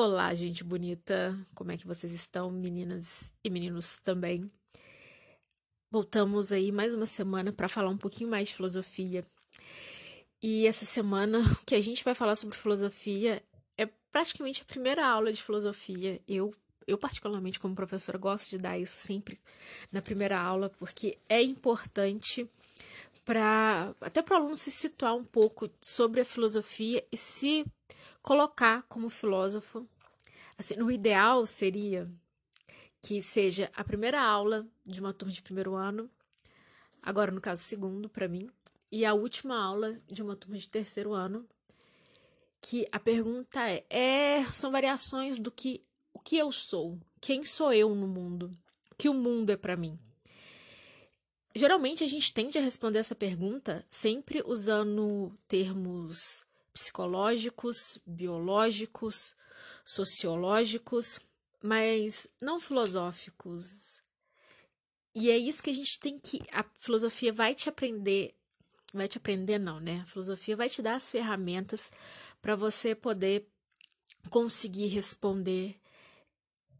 Olá, gente bonita! Como é que vocês estão, meninas e meninos também? Voltamos aí mais uma semana para falar um pouquinho mais de filosofia. E essa semana, o que a gente vai falar sobre filosofia é praticamente a primeira aula de filosofia. Eu, eu particularmente, como professora, gosto de dar isso sempre na primeira aula, porque é importante para até para o aluno se situar um pouco sobre a filosofia e se colocar como filósofo. Assim, o ideal seria que seja a primeira aula de uma turma de primeiro ano, agora no caso segundo para mim, e a última aula de uma turma de terceiro ano, que a pergunta é, é são variações do que o que eu sou, quem sou eu no mundo, o que o mundo é para mim. Geralmente a gente tende a responder essa pergunta sempre usando termos psicológicos, biológicos, sociológicos, mas não filosóficos. E é isso que a gente tem que. A filosofia vai te aprender. Vai te aprender, não, né? A filosofia vai te dar as ferramentas para você poder conseguir responder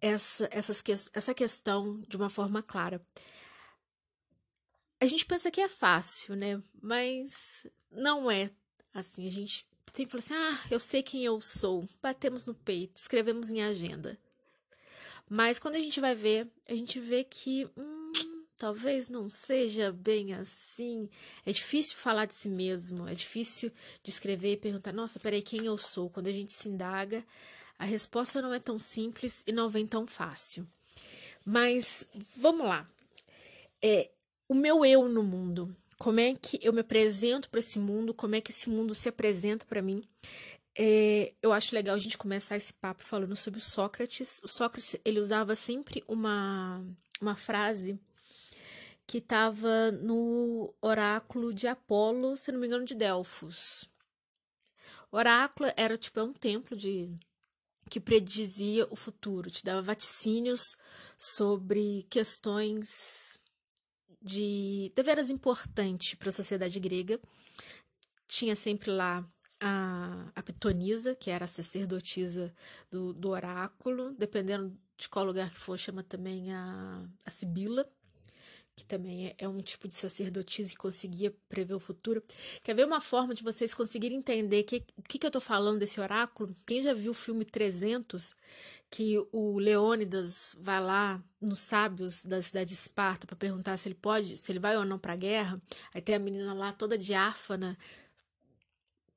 essa, essas, essa questão de uma forma clara. A gente pensa que é fácil, né? Mas não é assim. A gente sempre fala assim: ah, eu sei quem eu sou. Batemos no peito, escrevemos em agenda. Mas quando a gente vai ver, a gente vê que hum, talvez não seja bem assim. É difícil falar de si mesmo, é difícil de escrever e perguntar: nossa, peraí, quem eu sou? Quando a gente se indaga, a resposta não é tão simples e não vem tão fácil. Mas vamos lá. É, o meu eu no mundo. Como é que eu me apresento para esse mundo? Como é que esse mundo se apresenta para mim? É, eu acho legal a gente começar esse papo falando sobre o Sócrates. O Sócrates ele usava sempre uma, uma frase que estava no oráculo de Apolo, se não me engano, de Delfos. O oráculo era tipo é um templo de que predizia o futuro, te dava vaticínios sobre questões de deveras importante para a sociedade grega. Tinha sempre lá a, a Pitonisa, que era a sacerdotisa do, do oráculo, dependendo de qual lugar que for, chama também a, a Sibila, que também é, é, um tipo de sacerdotisa que conseguia prever o futuro. Quer ver uma forma de vocês conseguirem entender que, o que, que eu estou falando desse oráculo? Quem já viu o filme 300, que o Leônidas vai lá nos sábios da cidade de Esparta para perguntar se ele pode, se ele vai ou não para a guerra, aí tem a menina lá toda diáfana,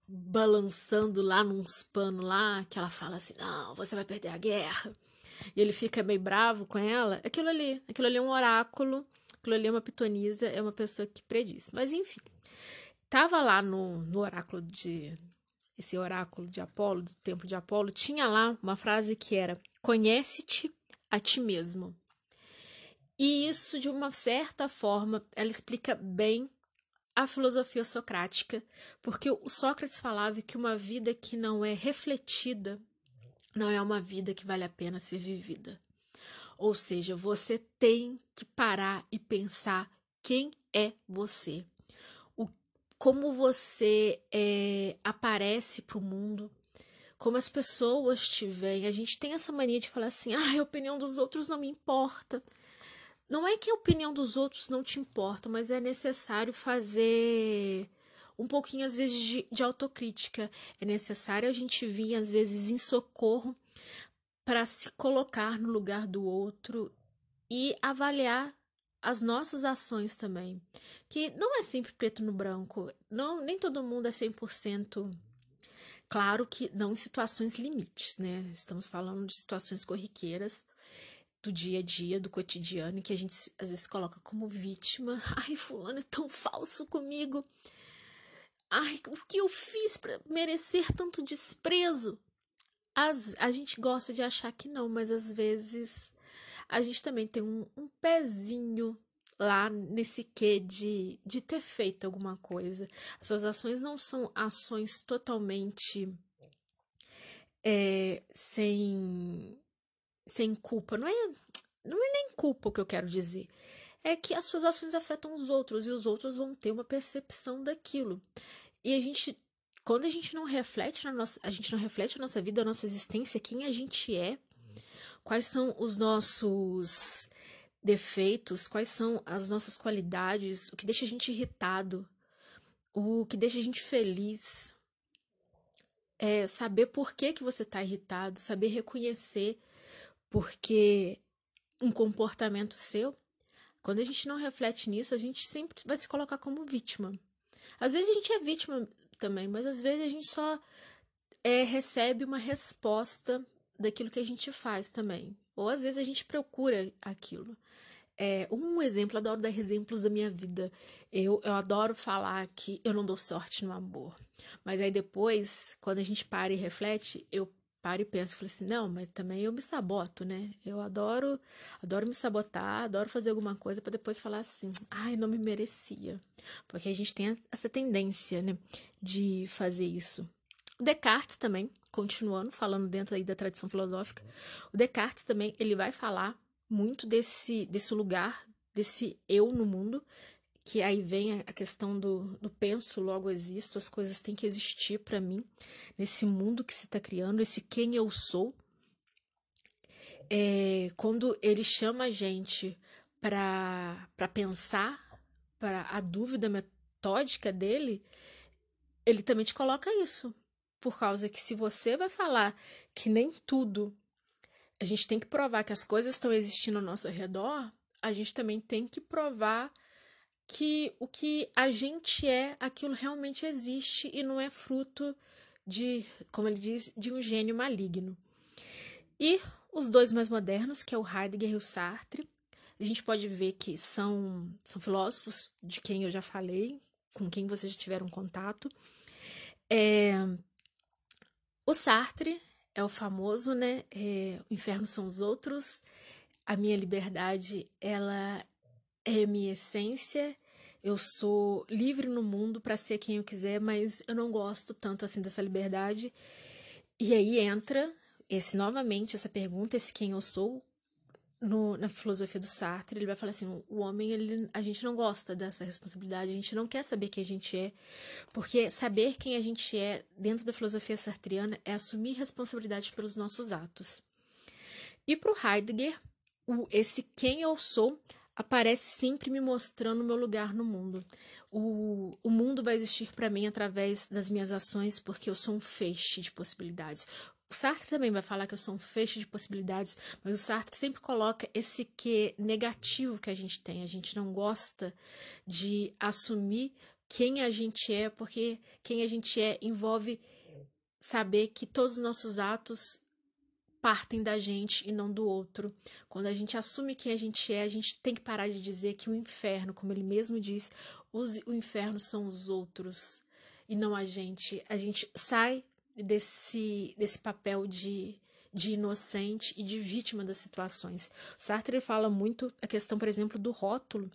balançando lá nos panos lá, que ela fala assim: não, você vai perder a guerra. E ele fica meio bravo com ela. Aquilo ali, aquilo ali é um oráculo Aquilo ali é uma pitonisa, é uma pessoa que prediz. Mas enfim, tava lá no, no oráculo de. Esse oráculo de Apolo, do templo de Apolo, tinha lá uma frase que era: Conhece-te a ti mesmo. E isso, de uma certa forma, ela explica bem a filosofia socrática, porque o Sócrates falava que uma vida que não é refletida não é uma vida que vale a pena ser vivida. Ou seja, você tem que parar e pensar quem é você, o, como você é, aparece para o mundo, como as pessoas te veem. A gente tem essa mania de falar assim: ah, a opinião dos outros não me importa. Não é que a opinião dos outros não te importa, mas é necessário fazer um pouquinho, às vezes, de, de autocrítica. É necessário a gente vir, às vezes, em socorro para se colocar no lugar do outro e avaliar as nossas ações também, que não é sempre preto no branco, não nem todo mundo é 100% claro que não em situações limites, né? Estamos falando de situações corriqueiras do dia a dia, do cotidiano, que a gente às vezes coloca como vítima. Ai, fulano é tão falso comigo. Ai, o que eu fiz para merecer tanto desprezo? As, a gente gosta de achar que não, mas às vezes a gente também tem um, um pezinho lá nesse quê de, de ter feito alguma coisa. As suas ações não são ações totalmente é, sem, sem culpa. Não é, não é nem culpa o que eu quero dizer. É que as suas ações afetam os outros e os outros vão ter uma percepção daquilo. E a gente quando a gente não reflete na nossa, a gente não reflete a nossa vida, a nossa existência, quem a gente é, quais são os nossos defeitos, quais são as nossas qualidades, o que deixa a gente irritado, o que deixa a gente feliz. É saber por que, que você está irritado, saber reconhecer porque um comportamento seu. Quando a gente não reflete nisso, a gente sempre vai se colocar como vítima. Às vezes a gente é vítima também, mas às vezes a gente só é, recebe uma resposta daquilo que a gente faz também. Ou às vezes a gente procura aquilo. É, um exemplo, adoro dar exemplos da minha vida. Eu, eu adoro falar que eu não dou sorte no amor. Mas aí depois, quando a gente para e reflete, eu paro e penso, falei assim, não, mas também eu me saboto, né? Eu adoro, adoro me sabotar, adoro fazer alguma coisa para depois falar assim, ai, não me merecia. Porque a gente tem essa tendência, né, de fazer isso. O Descartes também, continuando falando dentro aí da tradição filosófica, o Descartes também, ele vai falar muito desse, desse lugar, desse eu no mundo, que aí vem a questão do, do penso, logo existo, as coisas têm que existir para mim, nesse mundo que se está criando, esse quem eu sou. É, quando ele chama a gente para pensar, para a dúvida metódica dele, ele também te coloca isso. Por causa que se você vai falar que nem tudo a gente tem que provar que as coisas estão existindo ao nosso redor, a gente também tem que provar que o que a gente é, aquilo realmente existe e não é fruto de, como ele diz, de um gênio maligno. E os dois mais modernos, que é o Heidegger e o Sartre, a gente pode ver que são, são filósofos de quem eu já falei, com quem vocês já tiveram contato. É, o Sartre é o famoso, né? É, o inferno são os outros. A minha liberdade, ela é minha essência. Eu sou livre no mundo para ser quem eu quiser, mas eu não gosto tanto assim dessa liberdade. E aí entra esse novamente essa pergunta, esse quem eu sou, no, na filosofia do Sartre, ele vai falar assim: o homem, ele, a gente não gosta dessa responsabilidade, a gente não quer saber quem a gente é, porque saber quem a gente é dentro da filosofia sartriana é assumir responsabilidade pelos nossos atos. E para o Heidegger, o, esse quem eu sou aparece sempre me mostrando o meu lugar no mundo. O, o mundo vai existir para mim através das minhas ações, porque eu sou um feixe de possibilidades. O Sartre também vai falar que eu sou um feixe de possibilidades, mas o Sartre sempre coloca esse que negativo que a gente tem. A gente não gosta de assumir quem a gente é, porque quem a gente é envolve saber que todos os nossos atos partem da gente e não do outro. Quando a gente assume quem a gente é, a gente tem que parar de dizer que o inferno, como ele mesmo diz, os, o inferno são os outros e não a gente. A gente sai desse, desse papel de, de inocente e de vítima das situações. Sartre fala muito a questão, por exemplo, do rótulo,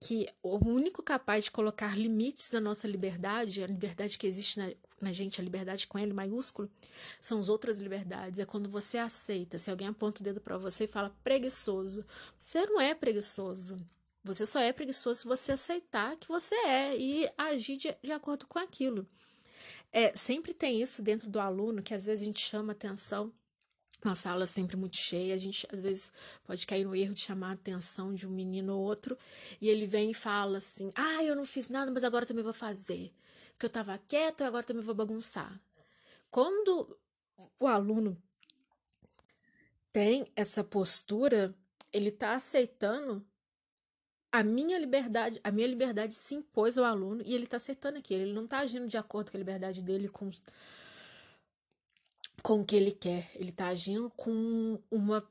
que o único capaz de colocar limites à nossa liberdade, a liberdade que existe na, na gente, a liberdade com L maiúsculo, são as outras liberdades. É quando você aceita, se alguém aponta o dedo para você e fala preguiçoso, você não é preguiçoso. Você só é preguiçoso se você aceitar que você é e agir de, de acordo com aquilo. É, sempre tem isso dentro do aluno, que às vezes a gente chama atenção uma sala sempre muito cheia, a gente às vezes pode cair no erro de chamar a atenção de um menino ou outro, e ele vem e fala assim: Ah, eu não fiz nada, mas agora também vou fazer. Porque eu tava quieto, agora também vou bagunçar. Quando o aluno tem essa postura, ele tá aceitando a minha liberdade, a minha liberdade se impôs ao aluno e ele está acertando aquilo. Ele não está agindo de acordo com a liberdade dele, com, com o que ele quer. Ele está agindo com uma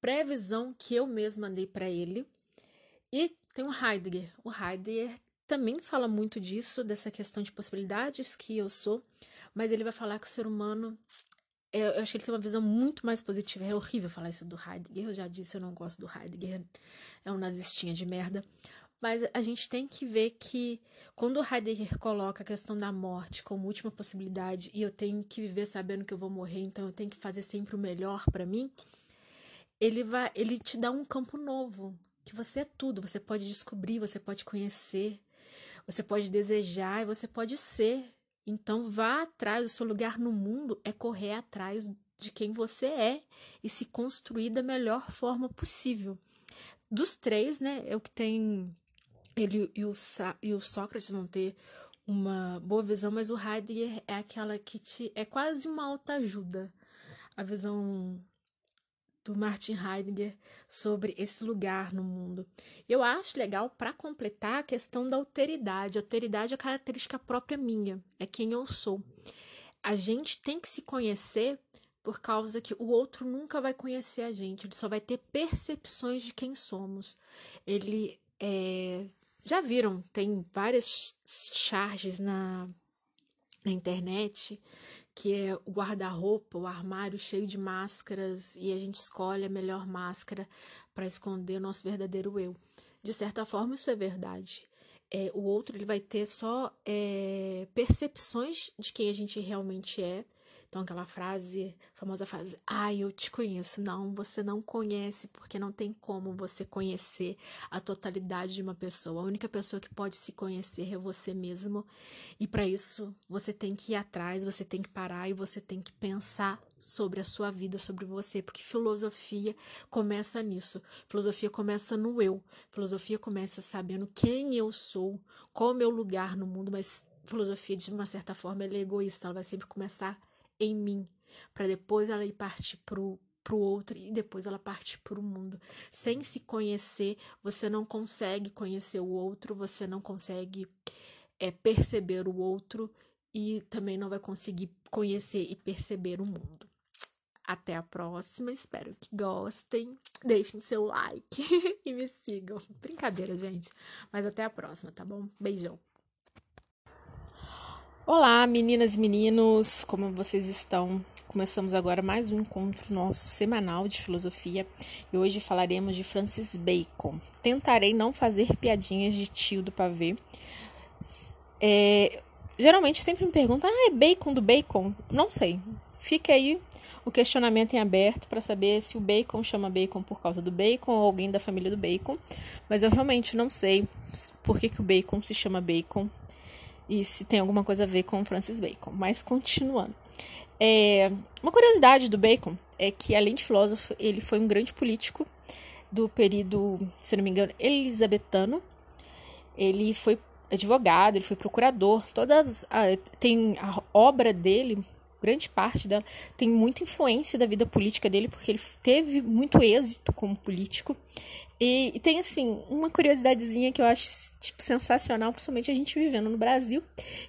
previsão que eu mesma dei para ele. E tem o Heidegger. O Heidegger também fala muito disso, dessa questão de possibilidades que eu sou, mas ele vai falar que o ser humano eu, eu acho que ele tem uma visão muito mais positiva. É horrível falar isso do Heidegger. Eu já disse, eu não gosto do Heidegger. É um nazistinha de merda. Mas a gente tem que ver que quando o Heidegger coloca a questão da morte como última possibilidade e eu tenho que viver sabendo que eu vou morrer, então eu tenho que fazer sempre o melhor para mim, ele vai, ele te dá um campo novo, que você é tudo, você pode descobrir, você pode conhecer, você pode desejar e você pode ser Então vá atrás, o seu lugar no mundo é correr atrás de quem você é e se construir da melhor forma possível. Dos três, né, é o que tem ele e o, e o Sócrates vão ter uma boa visão, mas o Heidegger é aquela que te é quase uma autoajuda. A visão do Martin Heidegger sobre esse lugar no mundo. Eu acho legal para completar a questão da alteridade. A alteridade é característica própria minha, é quem eu sou. A gente tem que se conhecer por causa que o outro nunca vai conhecer a gente, ele só vai ter percepções de quem somos. Ele é, já viram, tem várias charges na, na internet que é o guarda-roupa, o armário cheio de máscaras e a gente escolhe a melhor máscara para esconder o nosso verdadeiro eu. De certa forma, isso é verdade. É, o outro ele vai ter só é, percepções de quem a gente realmente é então, aquela frase, famosa frase, ai, eu te conheço. Não, você não conhece, porque não tem como você conhecer a totalidade de uma pessoa. A única pessoa que pode se conhecer é você mesmo. E para isso, você tem que ir atrás, você tem que parar e você tem que pensar sobre a sua vida, sobre você, porque filosofia começa nisso. Filosofia começa no eu. Filosofia começa sabendo quem eu sou, qual o meu lugar no mundo, mas filosofia, de uma certa forma, é egoísta, ela vai sempre começar em mim, para depois ela ir partir pro pro outro e depois ela parte para o mundo. Sem se conhecer, você não consegue conhecer o outro, você não consegue é, perceber o outro e também não vai conseguir conhecer e perceber o mundo. Até a próxima, espero que gostem. Deixem seu like e me sigam. Brincadeira, gente. Mas até a próxima, tá bom? Beijão. Olá, meninas e meninos, como vocês estão? Começamos agora mais um encontro nosso semanal de filosofia e hoje falaremos de Francis Bacon. Tentarei não fazer piadinhas de tio do pavê. É, geralmente sempre me perguntam: ah, é bacon do bacon? Não sei. Fica aí o questionamento em aberto para saber se o bacon chama bacon por causa do bacon ou alguém da família do bacon, mas eu realmente não sei por que, que o bacon se chama bacon e se tem alguma coisa a ver com Francis Bacon. Mas continuando. É, uma curiosidade do Bacon é que, além de filósofo, ele foi um grande político do período, se não me engano, elisabetano. Ele foi advogado, ele foi procurador. Todas a, tem a obra dele, grande parte dela, tem muita influência da vida política dele, porque ele teve muito êxito como político. E, e, tem, assim, uma curiosidadezinha que eu acho, tipo, sensacional, principalmente a gente vivendo no Brasil,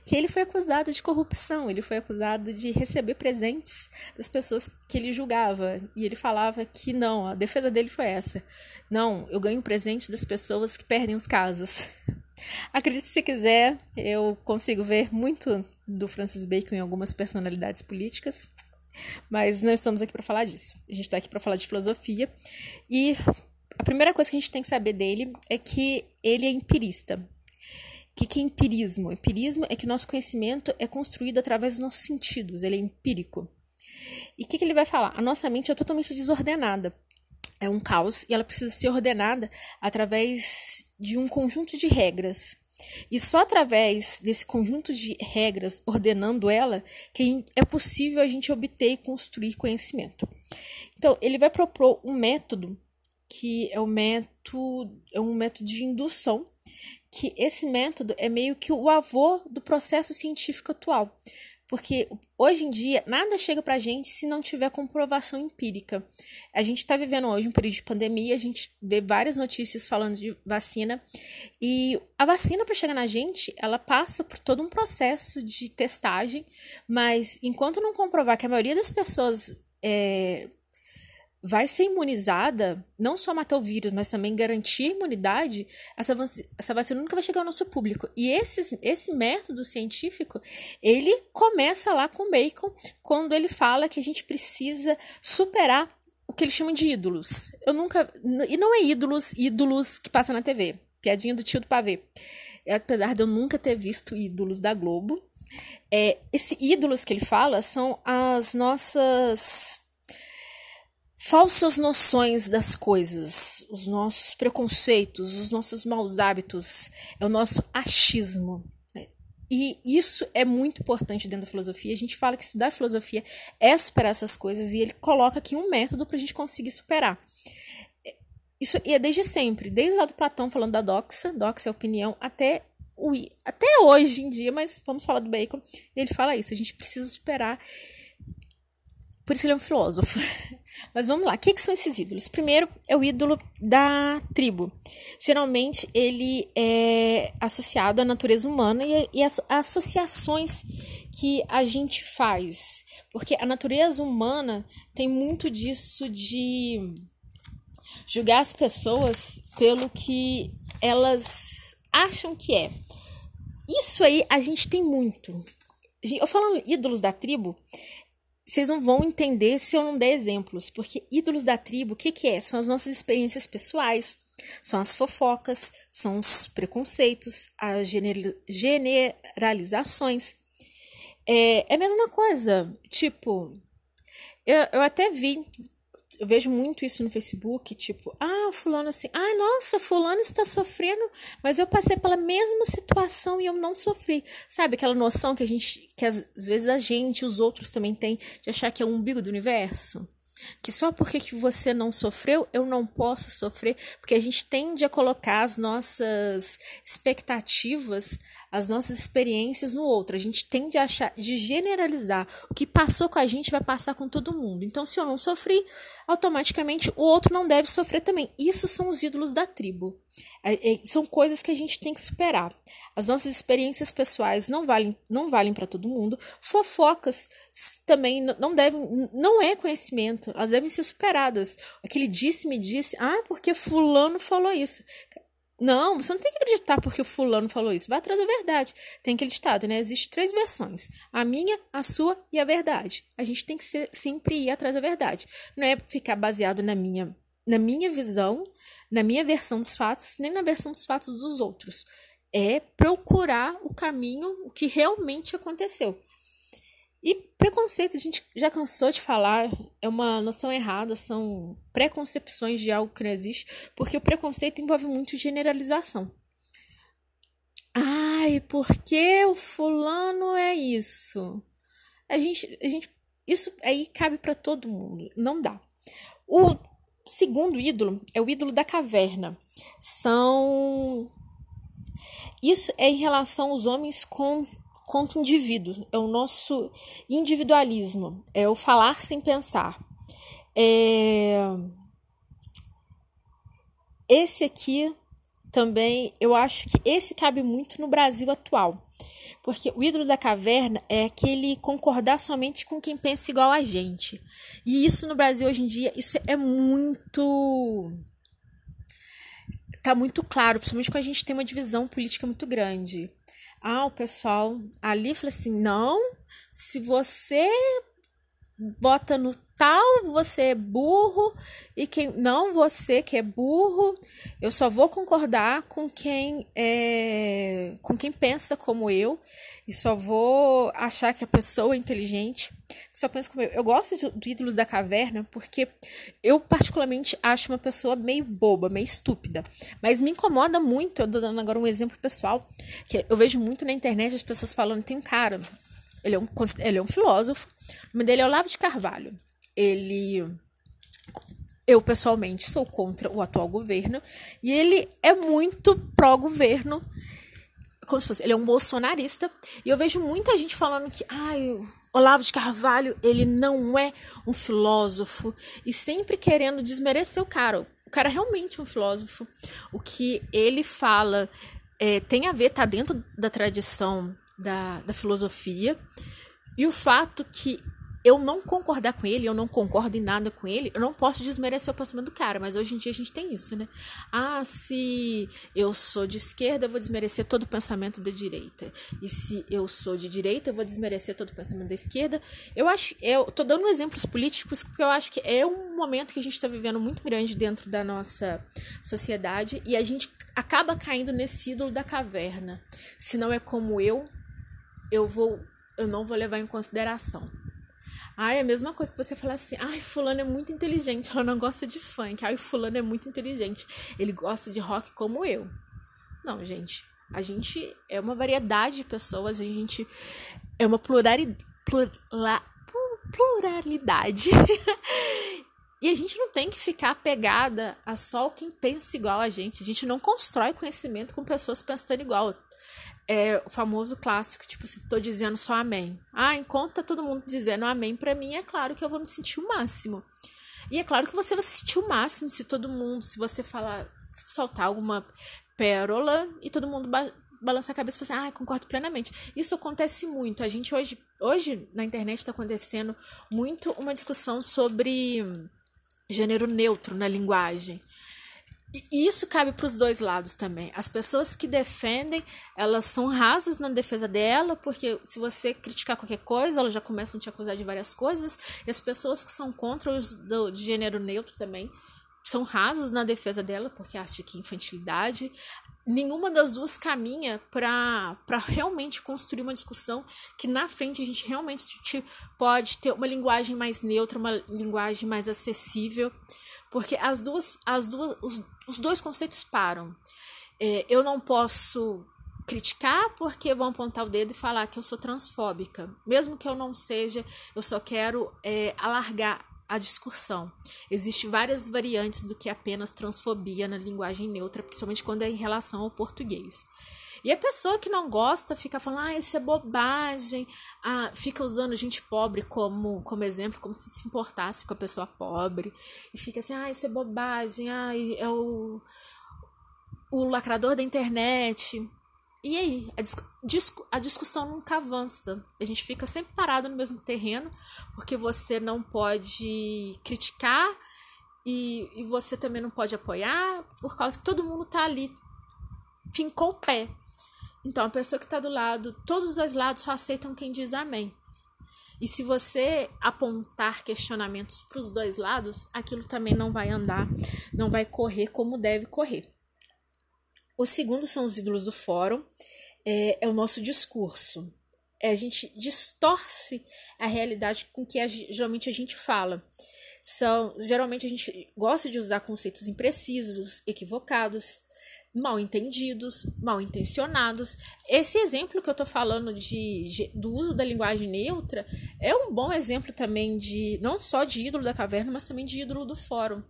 que ele foi acusado de corrupção, ele foi acusado de receber presentes das pessoas que ele julgava. E ele falava que não, a defesa dele foi essa. Não, eu ganho presentes das pessoas que perdem os casos. Acredite se quiser, eu consigo ver muito do Francis Bacon em algumas personalidades políticas, mas não estamos aqui para falar disso. A gente está aqui para falar de filosofia e a primeira coisa que a gente tem que saber dele é que ele é empirista. O que, que é empirismo? Empirismo é que nosso conhecimento é construído através dos nossos sentidos, ele é empírico. E o que, que ele vai falar? A nossa mente é totalmente desordenada. É um caos e ela precisa ser ordenada através de um conjunto de regras. E só através desse conjunto de regras, ordenando ela, que é possível a gente obter e construir conhecimento. Então, ele vai propor um método que é o método, é um método de indução, que esse método é meio que o avô do processo científico atual. Porque hoje em dia nada chega pra gente se não tiver comprovação empírica. A gente está vivendo hoje um período de pandemia, a gente vê várias notícias falando de vacina e a vacina para chegar na gente, ela passa por todo um processo de testagem, mas enquanto não comprovar que a maioria das pessoas é, vai ser imunizada, não só matar o vírus, mas também garantir a imunidade, essa, essa vacina nunca vai chegar ao nosso público. E esse, esse método científico, ele começa lá com Bacon, quando ele fala que a gente precisa superar o que ele chama de ídolos. Eu nunca. E não é ídolos, ídolos que passa na TV. Piadinha do tio do pavê. Apesar de eu nunca ter visto ídolos da Globo, é, esse ídolos que ele fala são as nossas falsas noções das coisas, os nossos preconceitos, os nossos maus hábitos, é o nosso achismo. Né? E isso é muito importante dentro da filosofia. A gente fala que estudar filosofia é superar essas coisas e ele coloca aqui um método para a gente conseguir superar. Isso e é desde sempre, desde lá do Platão falando da doxa, doxa é opinião, até o, até hoje em dia, mas vamos falar do Bacon. Ele fala isso, a gente precisa superar. Por isso ele é um filósofo. Mas vamos lá, o que, que, são esses ídolos? Primeiro é o ídolo da tribo. Geralmente ele é associado à natureza humana e, e às associações que a gente faz. Porque a natureza humana tem muito disso de julgar as pessoas pelo que elas acham que é. Isso aí a gente tem muito. Eu falando ídolos da tribo, vocês não vão entender se eu não der exemplos, porque ídolos da tribo, o que, que é? São as nossas experiências pessoais, são as fofocas, são os preconceitos, as generalizações. É, é a mesma coisa, tipo, eu, eu até vi eu vejo muito isso no Facebook, tipo, ah, fulano assim, ah, nossa, fulano está sofrendo, mas eu passei pela mesma situação e eu não sofri. Sabe aquela noção que a gente, que às vezes a gente, os outros também tem, de achar que é o umbigo do universo? que só porque que você não sofreu, eu não posso sofrer, porque a gente tende a colocar as nossas expectativas, as nossas experiências no outro. A gente tende a achar, de generalizar. O que passou com a gente vai passar com todo mundo. Então, se eu não sofri, automaticamente o outro não deve sofrer também. Isso são os ídolos da tribo. É, é, são coisas que a gente tem que superar. As nossas experiências pessoais não valem, não valem para todo mundo. Fofocas também não devem, não é conhecimento. Elas devem ser superadas. Aquele disse me disse, ah, porque fulano falou isso. Não, você não tem que acreditar porque o fulano falou isso. Vai atrás da verdade. Tem aquele ditado, né? Existem três versões: a minha, a sua e a verdade. A gente tem que ser, sempre ir atrás da verdade. Não é ficar baseado na minha, na minha visão, na minha versão dos fatos, nem na versão dos fatos dos outros. É procurar o caminho, o que realmente aconteceu. E preconceito, a gente já cansou de falar, é uma noção errada, são preconcepções de algo que não existe, porque o preconceito envolve muito generalização. Ai, porque o fulano é isso? A gente, a gente, isso aí cabe para todo mundo, não dá. O segundo ídolo é o ídolo da caverna. São isso é em relação aos homens com contra o indivíduo, é o nosso individualismo, é o falar sem pensar. É... Esse aqui também, eu acho que esse cabe muito no Brasil atual, porque o ídolo da caverna é aquele concordar somente com quem pensa igual a gente. E isso no Brasil hoje em dia, isso é muito tá muito claro, principalmente quando a gente tem uma divisão política muito grande. Ah, o pessoal ali falou assim: não, se você bota no tal, você é burro, e quem não você que é burro, eu só vou concordar com quem é, com quem pensa como eu, e só vou achar que a pessoa é inteligente, só pensa como eu. Eu gosto de, Ídolos da Caverna porque eu particularmente acho uma pessoa meio boba, meio estúpida, mas me incomoda muito, eu tô dando agora um exemplo pessoal, que eu vejo muito na internet as pessoas falando, tem um cara ele é um, ele é um filósofo. O nome dele é Olavo de Carvalho. Ele. Eu, pessoalmente, sou contra o atual governo. E ele é muito pró-governo. Como se fosse. Ele é um bolsonarista. E eu vejo muita gente falando que. Ai, Olavo de Carvalho, ele não é um filósofo. E sempre querendo desmerecer o cara. O cara é realmente um filósofo. O que ele fala é, tem a ver, tá dentro da tradição da, da filosofia. E o fato que eu não concordar com ele, eu não concordo em nada com ele, eu não posso desmerecer o pensamento do cara, mas hoje em dia a gente tem isso, né? Ah, se eu sou de esquerda, eu vou desmerecer todo o pensamento da direita. E se eu sou de direita, eu vou desmerecer todo o pensamento da esquerda. Eu acho, eu tô dando exemplos políticos porque eu acho que é um momento que a gente está vivendo muito grande dentro da nossa sociedade e a gente acaba caindo nesse ídolo da caverna. Se não é como eu, eu vou eu não vou levar em consideração. Ai, é a mesma coisa que você falar assim, ai, fulano é muito inteligente, ela não gosta de funk. Ai, fulano é muito inteligente, ele gosta de rock como eu. Não, gente, A gente é uma variedade de pessoas, a gente é uma pluralidade. pluralidade. e a gente não tem que ficar pegada a só quem pensa igual a gente. A gente não constrói conhecimento com pessoas pensando igual. É o famoso clássico, tipo, se tô dizendo só amém. Ah, enquanto tá todo mundo dizendo amém para mim, é claro que eu vou me sentir o máximo. E é claro que você vai se sentir o máximo se todo mundo, se você falar, soltar alguma pérola e todo mundo ba balançar a cabeça e falar assim, ah, concordo plenamente. Isso acontece muito. A gente hoje, hoje na internet está acontecendo muito uma discussão sobre gênero neutro na linguagem. E isso cabe para os dois lados também. As pessoas que defendem, elas são rasas na defesa dela, porque se você criticar qualquer coisa, elas já começam a te acusar de várias coisas. E as pessoas que são contra os do, de gênero neutro também são rasas na defesa dela, porque acham que infantilidade. Nenhuma das duas caminha para realmente construir uma discussão que na frente a gente realmente pode ter uma linguagem mais neutra, uma linguagem mais acessível porque as duas, as duas, os, os dois conceitos param. É, eu não posso criticar porque vão apontar o dedo e falar que eu sou transfóbica. Mesmo que eu não seja, eu só quero é, alargar a discussão. Existem várias variantes do que apenas transfobia na linguagem neutra, principalmente quando é em relação ao português. E a pessoa que não gosta fica falando, ah, isso é bobagem, ah, fica usando gente pobre como, como exemplo, como se se importasse com a pessoa pobre, e fica assim, ah, isso é bobagem, ah, é o, o lacrador da internet. E aí, a, discu a discussão nunca avança. A gente fica sempre parado no mesmo terreno, porque você não pode criticar e, e você também não pode apoiar, por causa que todo mundo tá ali, fincou o pé. Então, a pessoa que está do lado, todos os dois lados só aceitam quem diz amém. E se você apontar questionamentos para os dois lados, aquilo também não vai andar, não vai correr como deve correr. O segundo são os ídolos do fórum, é, é o nosso discurso. É, a gente distorce a realidade com que a, geralmente a gente fala. São, geralmente a gente gosta de usar conceitos imprecisos, equivocados, mal entendidos, mal intencionados. Esse exemplo que eu tô falando de, de, do uso da linguagem neutra é um bom exemplo também de não só de ídolo da caverna, mas também de ídolo do fórum.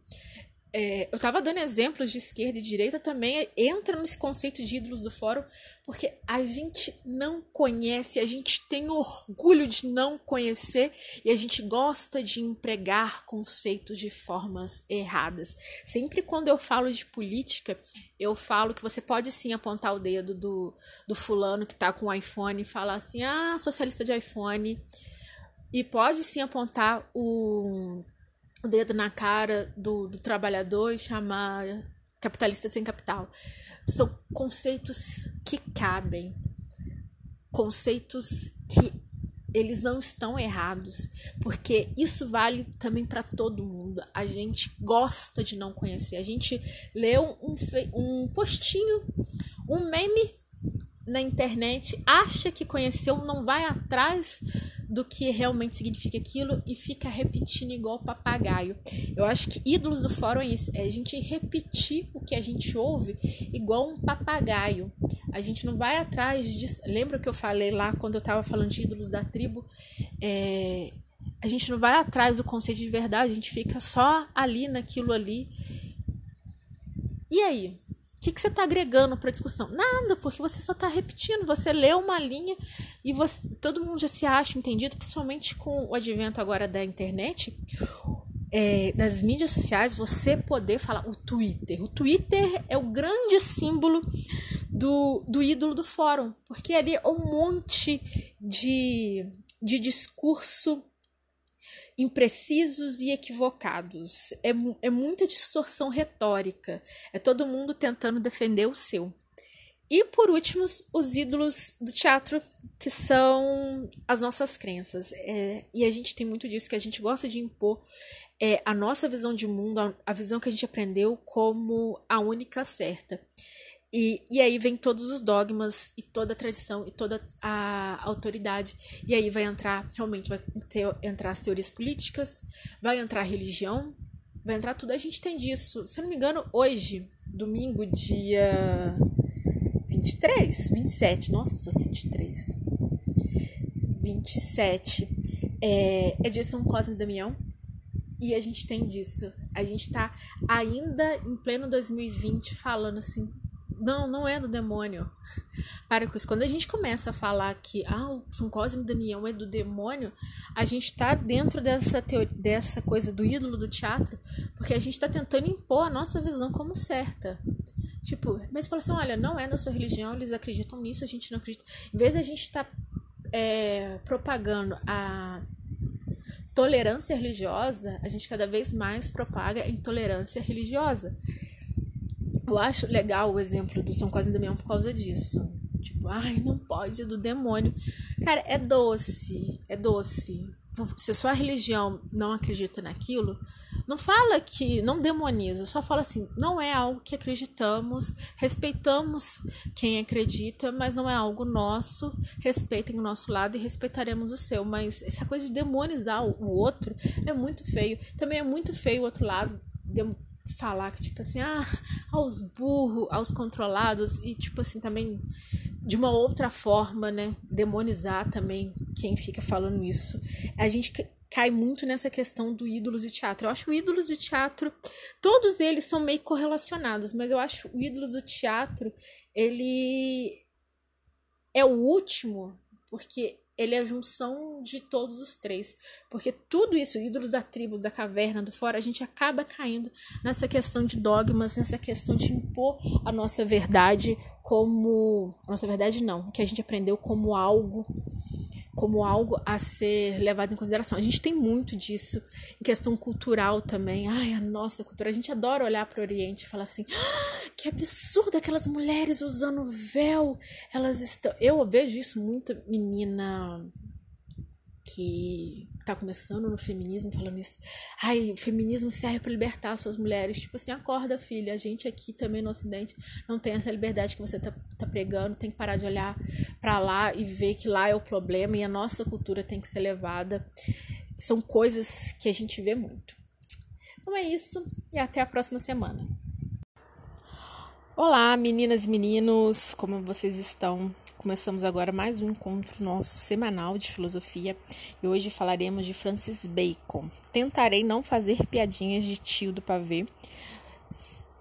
É, eu estava dando exemplos de esquerda e direita também entra nesse conceito de ídolos do fórum, porque a gente não conhece, a gente tem orgulho de não conhecer e a gente gosta de empregar conceitos de formas erradas. Sempre quando eu falo de política, eu falo que você pode sim apontar o dedo do, do fulano que está com o iPhone e falar assim: ah, socialista de iPhone. E pode sim apontar o o dedo na cara do, do trabalhador e chamar capitalista sem capital. São conceitos que cabem, conceitos que eles não estão errados, porque isso vale também para todo mundo. A gente gosta de não conhecer. A gente lê um, um postinho, um meme na internet, acha que conheceu, não vai atrás do que realmente significa aquilo e fica repetindo igual papagaio. Eu acho que ídolos do fórum é isso, é a gente repetir o que a gente ouve igual um papagaio. A gente não vai atrás de. Lembra que eu falei lá quando eu tava falando de ídolos da tribo? É... A gente não vai atrás do conceito de verdade, a gente fica só ali naquilo ali. E aí? Que, que você está agregando para a discussão? Nada, porque você só está repetindo. Você lê uma linha e você, todo mundo já se acha entendido, principalmente com o advento agora da internet, é, das mídias sociais, você poder falar o Twitter. O Twitter é o grande símbolo do, do ídolo do fórum, porque ali é um monte de, de discurso imprecisos e equivocados. É, é muita distorção retórica. É todo mundo tentando defender o seu. E por último, os ídolos do teatro, que são as nossas crenças. É, e a gente tem muito disso, que a gente gosta de impor é, a nossa visão de mundo, a, a visão que a gente aprendeu como a única certa. E, e aí vem todos os dogmas e toda a tradição e toda a autoridade. E aí vai entrar, realmente, vai ter, entrar as teorias políticas, vai entrar a religião, vai entrar tudo. A gente tem disso. Se eu não me engano, hoje, domingo, dia 23, 27, nossa, 23. 27 é, é de São Cosme e Damião. E a gente tem disso. A gente tá ainda em pleno 2020 falando assim, não, não é do demônio. Para com isso. Quando a gente começa a falar que ah, São Cosme e Damião é do demônio, a gente está dentro dessa, teoria, dessa coisa do ídolo do teatro, porque a gente está tentando impor a nossa visão como certa. Tipo, mas fala assim: olha, não é da sua religião, eles acreditam nisso, a gente não acredita. Em vez de a gente estar tá, é, propagando a tolerância religiosa, a gente cada vez mais propaga a intolerância religiosa. Eu acho legal o exemplo do São Cosme e Damião por causa disso. Tipo, ai, não pode, é do demônio. Cara, é doce, é doce. Se a sua religião não acredita naquilo, não fala que, não demoniza, só fala assim, não é algo que acreditamos, respeitamos quem acredita, mas não é algo nosso, respeitem o nosso lado e respeitaremos o seu. Mas essa coisa de demonizar o outro é muito feio. Também é muito feio o outro lado falar que, tipo assim, ah, aos burros, aos controlados, e, tipo assim, também de uma outra forma, né, demonizar também quem fica falando isso. A gente cai muito nessa questão do ídolos de teatro. Eu acho o ídolos de teatro, todos eles são meio correlacionados, mas eu acho o ídolos do teatro, ele é o último, porque ele é a junção de todos os três. Porque tudo isso, ídolos da tribo, da caverna, do fora, a gente acaba caindo nessa questão de dogmas, nessa questão de impor a nossa verdade como. A nossa verdade não, que a gente aprendeu como algo como algo a ser levado em consideração. A gente tem muito disso em questão cultural também. Ai, a nossa cultura. A gente adora olhar para o Oriente e falar assim: ah, que absurdo aquelas mulheres usando véu. Elas estão. Eu vejo isso muito, menina que tá começando no feminismo falando isso. Ai, o feminismo serve para libertar suas mulheres. Tipo assim, acorda, filha. A gente aqui também no Ocidente não tem essa liberdade que você tá, tá pregando. Tem que parar de olhar para lá e ver que lá é o problema e a nossa cultura tem que ser levada. São coisas que a gente vê muito. Então é isso e até a próxima semana. Olá, meninas e meninos, como vocês estão? Começamos agora mais um encontro nosso semanal de filosofia e hoje falaremos de Francis Bacon. Tentarei não fazer piadinhas de tio do pavê.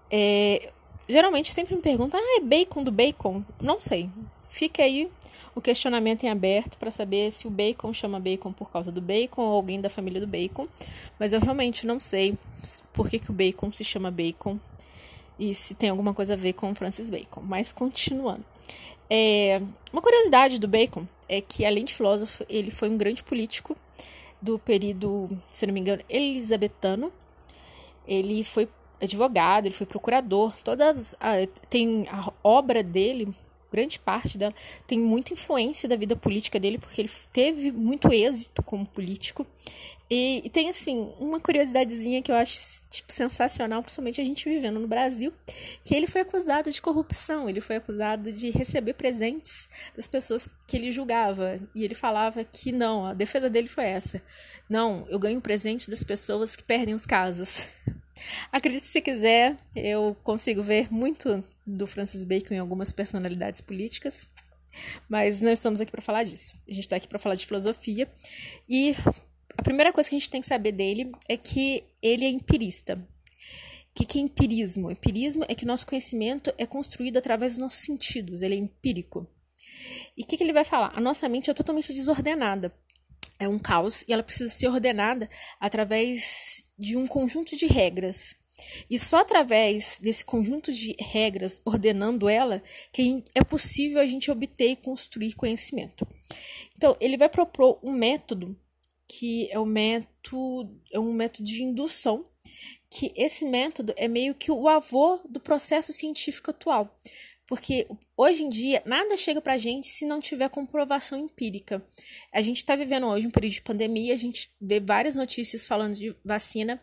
É, geralmente sempre me perguntam: ah, é bacon do bacon? Não sei. Fica aí o questionamento em aberto para saber se o bacon chama bacon por causa do bacon ou alguém da família do bacon, mas eu realmente não sei por que, que o bacon se chama bacon e se tem alguma coisa a ver com Francis Bacon. Mas continuando. É, uma curiosidade do Bacon é que, além de filósofo, ele foi um grande político do período, se não me engano, elisabetano. Ele foi advogado, ele foi procurador. Todas a, tem a obra dele, grande parte dela, tem muita influência da vida política dele, porque ele teve muito êxito como político. E, e, tem, assim, uma curiosidadezinha que eu acho, tipo, sensacional, principalmente a gente vivendo no Brasil, que ele foi acusado de corrupção, ele foi acusado de receber presentes das pessoas que ele julgava. E ele falava que não, a defesa dele foi essa. Não, eu ganho presentes das pessoas que perdem os casos. Acredite se quiser, eu consigo ver muito do Francis Bacon em algumas personalidades políticas, mas não estamos aqui para falar disso. A gente está aqui para falar de filosofia e a primeira coisa que a gente tem que saber dele é que ele é empirista. O que, que é empirismo? Empirismo é que o nosso conhecimento é construído através dos nossos sentidos, ele é empírico. E o que, que ele vai falar? A nossa mente é totalmente desordenada. É um caos e ela precisa ser ordenada através de um conjunto de regras. E só através desse conjunto de regras, ordenando ela, que é possível a gente obter e construir conhecimento. Então, ele vai propor um método que é o método, é um método de indução, que esse método é meio que o avô do processo científico atual. Porque hoje em dia nada chega pra gente se não tiver comprovação empírica. A gente está vivendo hoje um período de pandemia, a gente vê várias notícias falando de vacina.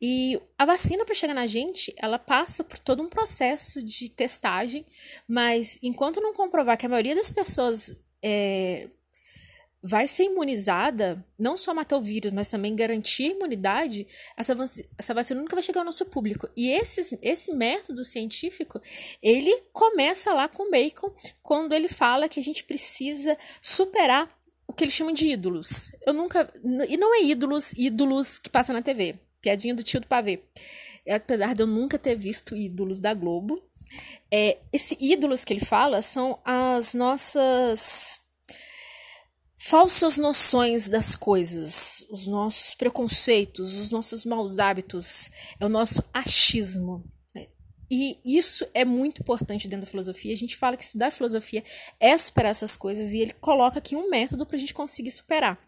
E a vacina, para chegar na gente, ela passa por todo um processo de testagem, mas enquanto não comprovar que a maioria das pessoas é, vai ser imunizada, não só matar o vírus, mas também garantir a imunidade, essa, essa vacina nunca vai chegar ao nosso público. E esse, esse método científico, ele começa lá com Bacon, quando ele fala que a gente precisa superar o que ele chama de ídolos. Eu nunca. E não é ídolos, ídolos que passa na TV. Piadinha do tio do pavê. Apesar de eu nunca ter visto ídolos da Globo. É, esse ídolos que ele fala são as nossas falsas noções das coisas, os nossos preconceitos, os nossos maus hábitos, é o nosso achismo. Né? E isso é muito importante dentro da filosofia. A gente fala que estudar filosofia é superar essas coisas e ele coloca aqui um método para a gente conseguir superar.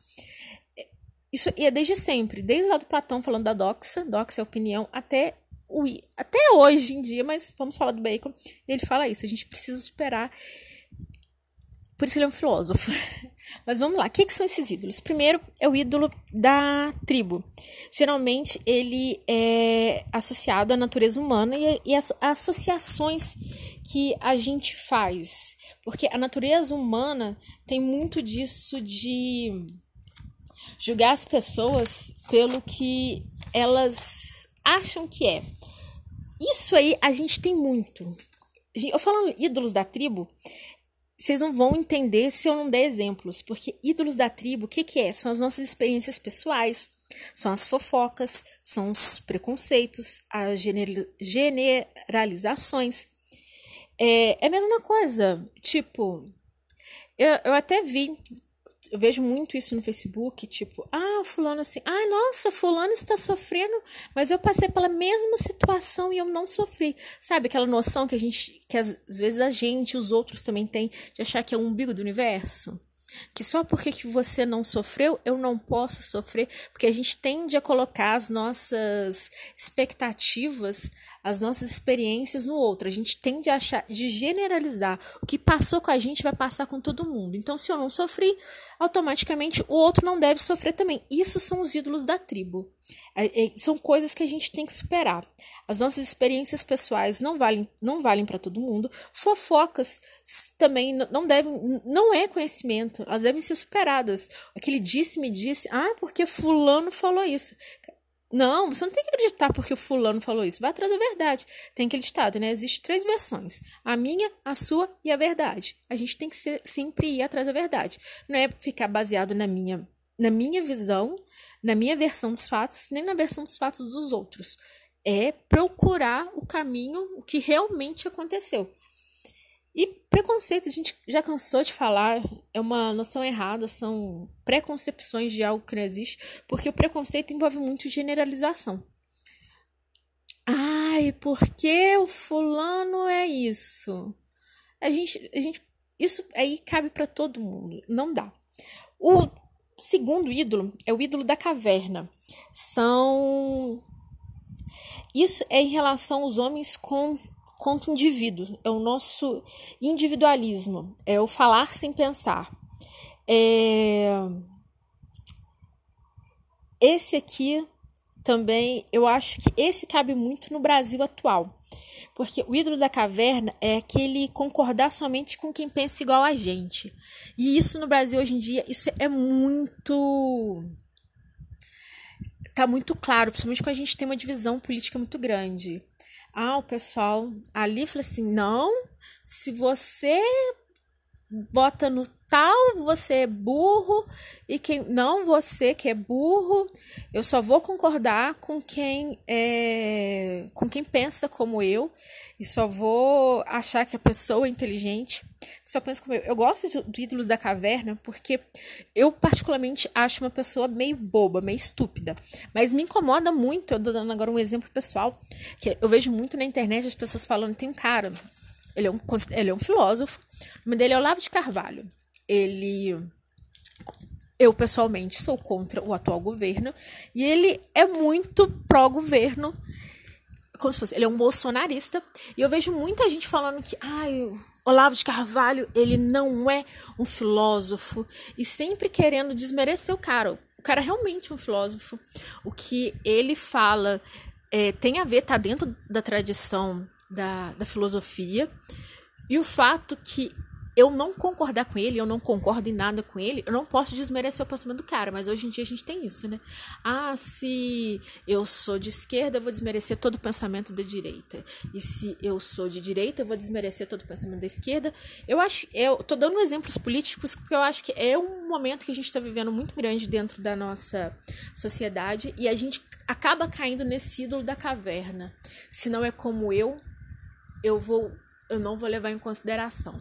Isso e é desde sempre, desde lá do Platão falando da doxa, doxa é opinião, até o, até hoje em dia, mas vamos falar do Bacon. Ele fala isso, a gente precisa superar por isso ele é um filósofo. Mas vamos lá, o que, que, são esses ídolos? Primeiro é o ídolo da tribo. Geralmente ele é associado à natureza humana e, e às associações que a gente faz. Porque a natureza humana tem muito disso de julgar as pessoas pelo que elas acham que é. Isso aí a gente tem muito. Eu falando ídolos da tribo, vocês não vão entender se eu não der exemplos, porque ídolos da tribo, o que, que é? São as nossas experiências pessoais, são as fofocas, são os preconceitos, as generalizações. É, é a mesma coisa, tipo, eu, eu até vi eu vejo muito isso no Facebook, tipo, ah, fulano assim, ah, nossa, fulano está sofrendo, mas eu passei pela mesma situação e eu não sofri. Sabe aquela noção que a gente, que às vezes a gente, os outros também tem, de achar que é o umbigo do universo? que só porque que você não sofreu, eu não posso sofrer, porque a gente tende a colocar as nossas expectativas, as nossas experiências no outro. A gente tende a achar, de generalizar. O que passou com a gente vai passar com todo mundo. Então, se eu não sofri, automaticamente o outro não deve sofrer também. Isso são os ídolos da tribo. É, é, são coisas que a gente tem que superar. As nossas experiências pessoais não valem, não valem para todo mundo. Fofocas também não devem, não é conhecimento. Elas devem ser superadas. Aquele disse me disse, ah, porque fulano falou isso. Não, você não tem que acreditar porque o fulano falou isso. Vai atrás da verdade. Tem aquele ditado, né? Existem três versões: a minha, a sua e a verdade. A gente tem que ser, sempre ir atrás da verdade. Não é ficar baseado na minha, na minha visão, na minha versão dos fatos, nem na versão dos fatos dos outros. É procurar o caminho, o que realmente aconteceu. E preconceito, a gente já cansou de falar, é uma noção errada, são preconcepções de algo que não existe, porque o preconceito envolve muito generalização. Ai, porque o fulano é isso? A gente, a gente, isso aí cabe para todo mundo, não dá. O segundo ídolo é o ídolo da caverna. São isso é em relação aos homens com contra o indivíduo, é o nosso individualismo, é o falar sem pensar. É... Esse aqui também, eu acho que esse cabe muito no Brasil atual, porque o ídolo da caverna é aquele concordar somente com quem pensa igual a gente. E isso no Brasil hoje em dia, isso é muito tá muito claro, principalmente quando a gente tem uma divisão política muito grande. Ah, o pessoal ali falou assim: não, se você bota no tal, você é burro, e quem não você que é burro, eu só vou concordar com quem é, com quem pensa como eu, e só vou achar que a pessoa é inteligente só pensa como eu. Eu gosto de Ídolos da Caverna porque eu, particularmente, acho uma pessoa meio boba, meio estúpida. Mas me incomoda muito, eu tô dando agora um exemplo pessoal, que eu vejo muito na internet as pessoas falando: tem um cara, ele é um, ele é um filósofo, o nome dele é Olavo de Carvalho. Ele eu pessoalmente sou contra o atual governo e ele é muito pró-governo, como se fosse, ele é um bolsonarista, e eu vejo muita gente falando que, ai, Olavo de Carvalho, ele não é um filósofo e sempre querendo desmerecer o cara. O cara é realmente um filósofo. O que ele fala é, tem a ver, tá dentro da tradição da, da filosofia. E o fato que eu não concordar com ele, eu não concordo em nada com ele, eu não posso desmerecer o pensamento do cara, mas hoje em dia a gente tem isso, né? Ah, se eu sou de esquerda, eu vou desmerecer todo o pensamento da direita. E se eu sou de direita, eu vou desmerecer todo o pensamento da esquerda. Eu acho, eu tô dando exemplos políticos porque eu acho que é um momento que a gente está vivendo muito grande dentro da nossa sociedade e a gente acaba caindo nesse ídolo da caverna. Se não é como eu, eu vou eu não vou levar em consideração.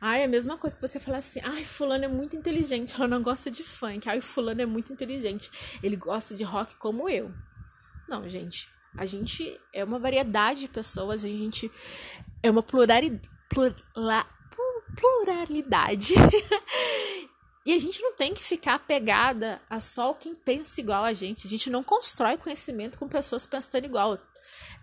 Ai, é a mesma coisa que você falar assim, ai, fulano é muito inteligente, ela não gosta de funk. Ai, fulano é muito inteligente, ele gosta de rock como eu. Não, gente, a gente é uma variedade de pessoas, a gente é uma pluralidade, pluralidade. e a gente não tem que ficar apegada a só quem pensa igual a gente. A gente não constrói conhecimento com pessoas pensando igual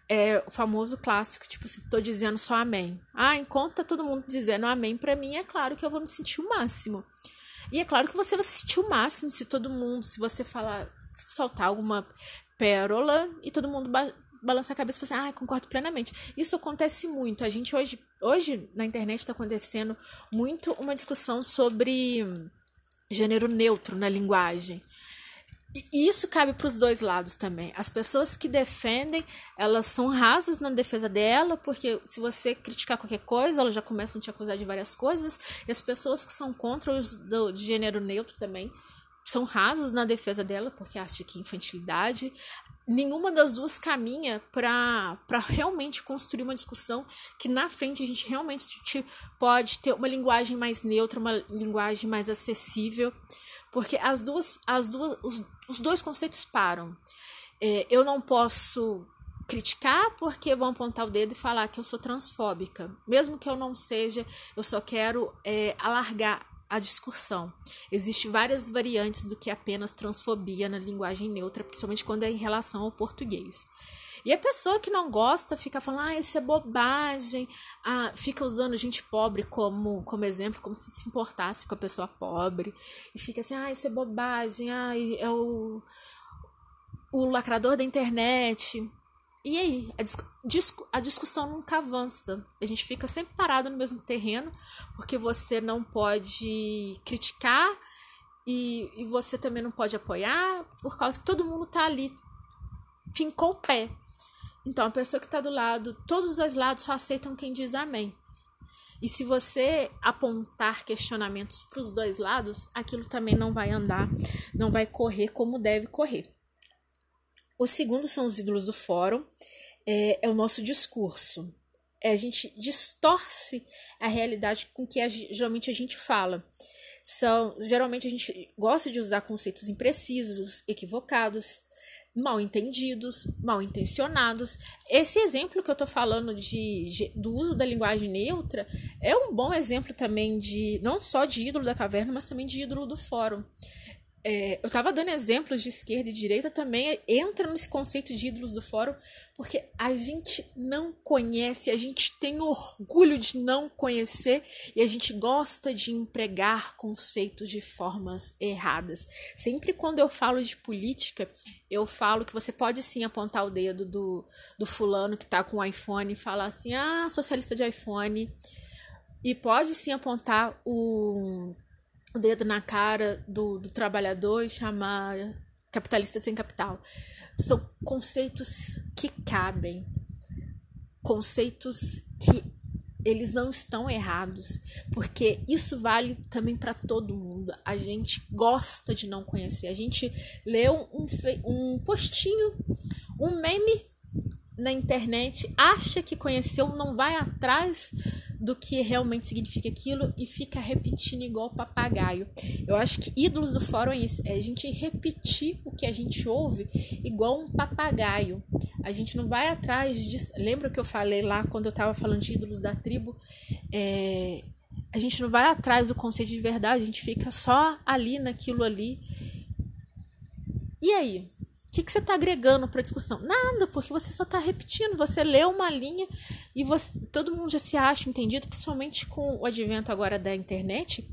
é o famoso clássico, tipo assim, tô dizendo só amém. Ah, enquanto tá todo mundo dizendo amém para mim, é claro que eu vou me sentir o máximo. E é claro que você vai se sentir o máximo se todo mundo, se você falar, soltar alguma pérola e todo mundo ba balançar a cabeça e falar assim, ah, concordo plenamente. Isso acontece muito. A gente hoje, hoje na internet está acontecendo muito uma discussão sobre gênero neutro na linguagem. E isso cabe para os dois lados também. As pessoas que defendem, elas são rasas na defesa dela, porque se você criticar qualquer coisa, elas já começam a te acusar de várias coisas. E as pessoas que são contra os do, de gênero neutro também são rasas na defesa dela, porque acham que infantilidade. Nenhuma das duas caminha para realmente construir uma discussão que na frente a gente realmente pode ter uma linguagem mais neutra, uma linguagem mais acessível porque as duas, as duas, os, os dois conceitos param. É, eu não posso criticar porque vão apontar o dedo e falar que eu sou transfóbica. Mesmo que eu não seja, eu só quero é, alargar a discussão. Existem várias variantes do que apenas transfobia na linguagem neutra, principalmente quando é em relação ao português. E a pessoa que não gosta fica falando, ah, isso é bobagem, ah, fica usando gente pobre como, como exemplo, como se se importasse com a pessoa pobre, e fica assim, ah, isso é bobagem, ah, é o, o lacrador da internet. E aí, a, discu a discussão nunca avança. A gente fica sempre parado no mesmo terreno, porque você não pode criticar e, e você também não pode apoiar, por causa que todo mundo tá ali, fincou o pé. Então, a pessoa que está do lado, todos os dois lados só aceitam quem diz amém. E se você apontar questionamentos para os dois lados, aquilo também não vai andar, não vai correr como deve correr. O segundo são os ídolos do fórum, é, é o nosso discurso. É, a gente distorce a realidade com que a, geralmente a gente fala. São, geralmente a gente gosta de usar conceitos imprecisos, equivocados, mal entendidos, mal intencionados. Esse exemplo que eu tô falando de, de, do uso da linguagem neutra é um bom exemplo também de não só de ídolo da caverna, mas também de ídolo do fórum é, eu estava dando exemplos de esquerda e direita, também entra nesse conceito de ídolos do fórum, porque a gente não conhece, a gente tem orgulho de não conhecer e a gente gosta de empregar conceitos de formas erradas. Sempre quando eu falo de política, eu falo que você pode sim apontar o dedo do, do fulano que está com o iPhone e falar assim: ah, socialista de iPhone. E pode sim apontar o o dedo na cara do, do trabalhador e chamar capitalista sem capital. São conceitos que cabem, conceitos que eles não estão errados, porque isso vale também para todo mundo. A gente gosta de não conhecer. A gente lê um, um postinho, um meme na internet, acha que conheceu, não vai atrás do que realmente significa aquilo e fica repetindo igual papagaio. Eu acho que ídolos do fórum é isso, é a gente repetir o que a gente ouve igual um papagaio. A gente não vai atrás de. Lembra que eu falei lá quando eu tava falando de ídolos da tribo? É... A gente não vai atrás do conceito de verdade, a gente fica só ali naquilo ali. E aí? Que, que você está agregando para a discussão? Nada, porque você só está repetindo. Você lê uma linha e você, todo mundo já se acha entendido, principalmente com o advento agora da internet,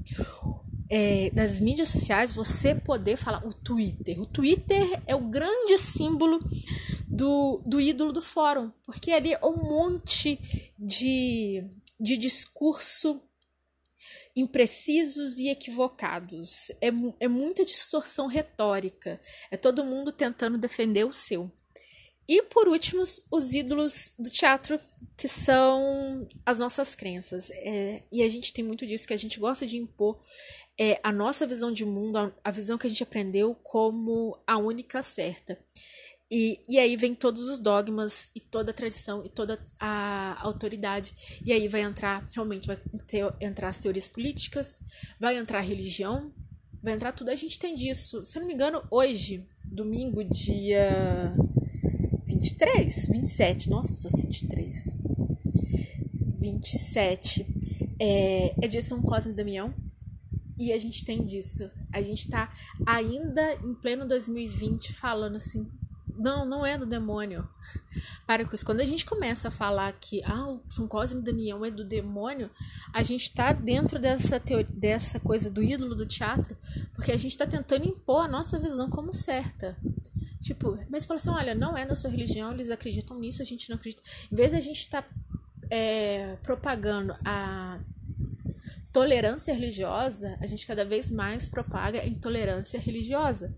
é, das mídias sociais, você poder falar o Twitter. O Twitter é o grande símbolo do, do ídolo do fórum, porque ali é um monte de, de discurso imprecisos e equivocados. É, é muita distorção retórica. É todo mundo tentando defender o seu. E por último, os ídolos do teatro, que são as nossas crenças. É, e a gente tem muito disso, que a gente gosta de impor é, a nossa visão de mundo, a, a visão que a gente aprendeu como a única certa. E, e aí vem todos os dogmas e toda a tradição e toda a autoridade. E aí vai entrar, realmente, vai ter, entrar as teorias políticas, vai entrar a religião, vai entrar tudo. A gente tem disso. Se eu não me engano, hoje, domingo, dia 23, 27, nossa, 23. 27 é, é dia São Cosme e Damião. E a gente tem disso. A gente tá ainda em pleno 2020 falando assim, não, não é do demônio. Para com isso. Quando a gente começa a falar que ah, São Cosme e Damião é do demônio, a gente está dentro dessa, teoria, dessa coisa do ídolo do teatro, porque a gente está tentando impor a nossa visão como certa. Tipo, mas fala assim: olha, não é da sua religião, eles acreditam nisso, a gente não acredita. Em vez de a gente estar tá, é, propagando a tolerância religiosa, a gente cada vez mais propaga a intolerância religiosa.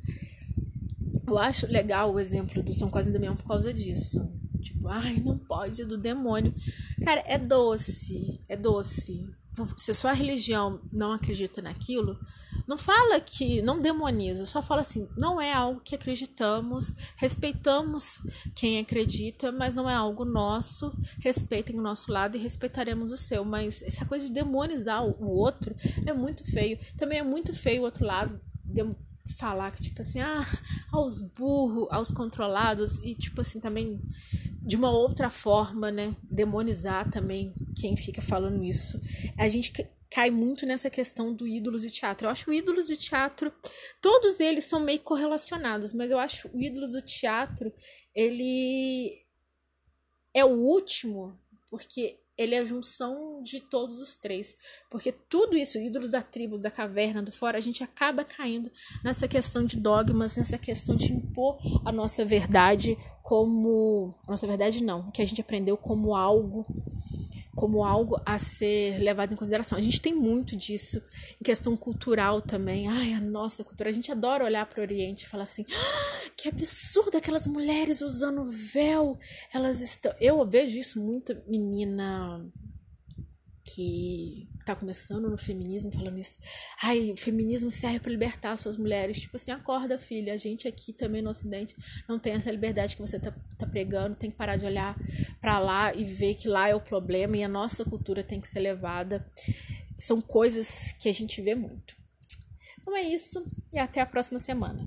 Eu acho legal o exemplo do São Cosme e Damião por causa disso. Tipo, ai, não pode, é do demônio. Cara, é doce, é doce. Se a sua religião não acredita naquilo, não fala que, não demoniza, só fala assim, não é algo que acreditamos, respeitamos quem acredita, mas não é algo nosso, respeitem o nosso lado e respeitaremos o seu. Mas essa coisa de demonizar o outro é muito feio. Também é muito feio o outro lado, falar que, tipo assim, ah, aos burros, aos controlados, e, tipo assim, também de uma outra forma, né, demonizar também quem fica falando isso. A gente cai muito nessa questão do ídolos de teatro. Eu acho o ídolos de teatro, todos eles são meio correlacionados, mas eu acho o ídolos do teatro, ele é o último, porque ele é a junção de todos os três. Porque tudo isso, ídolos da tribo, da caverna, do fora, a gente acaba caindo nessa questão de dogmas, nessa questão de impor a nossa verdade como. A nossa verdade não, o que a gente aprendeu como algo como algo a ser levado em consideração. A gente tem muito disso em questão cultural também. Ai, a nossa cultura. A gente adora olhar para o Oriente e falar assim: ah, que absurdo aquelas mulheres usando véu. Elas estão. Eu vejo isso muito, menina que tá começando no feminismo falando isso. Ai, o feminismo serve para libertar suas mulheres. Tipo assim, acorda, filha. A gente aqui também no Ocidente não tem essa liberdade que você tá, tá pregando. Tem que parar de olhar para lá e ver que lá é o problema e a nossa cultura tem que ser levada. São coisas que a gente vê muito. Então é isso e até a próxima semana.